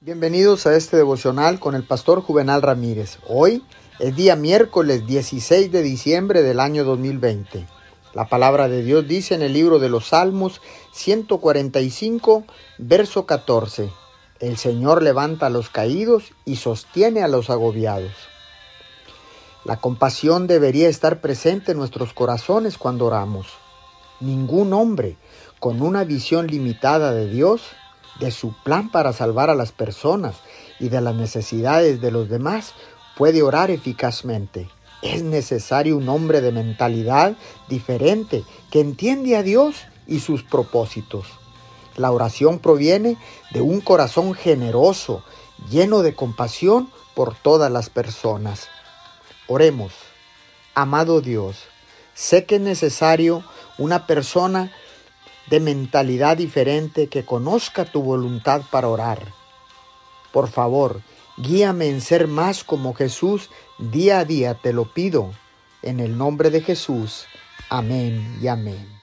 Bienvenidos a este devocional con el pastor Juvenal Ramírez. Hoy es día miércoles 16 de diciembre del año 2020. La palabra de Dios dice en el libro de los Salmos 145, verso 14. El Señor levanta a los caídos y sostiene a los agobiados. La compasión debería estar presente en nuestros corazones cuando oramos. Ningún hombre con una visión limitada de Dios de su plan para salvar a las personas y de las necesidades de los demás, puede orar eficazmente. Es necesario un hombre de mentalidad diferente que entiende a Dios y sus propósitos. La oración proviene de un corazón generoso, lleno de compasión por todas las personas. Oremos. Amado Dios, sé que es necesario una persona de mentalidad diferente que conozca tu voluntad para orar. Por favor, guíame en ser más como Jesús día a día, te lo pido. En el nombre de Jesús. Amén y amén.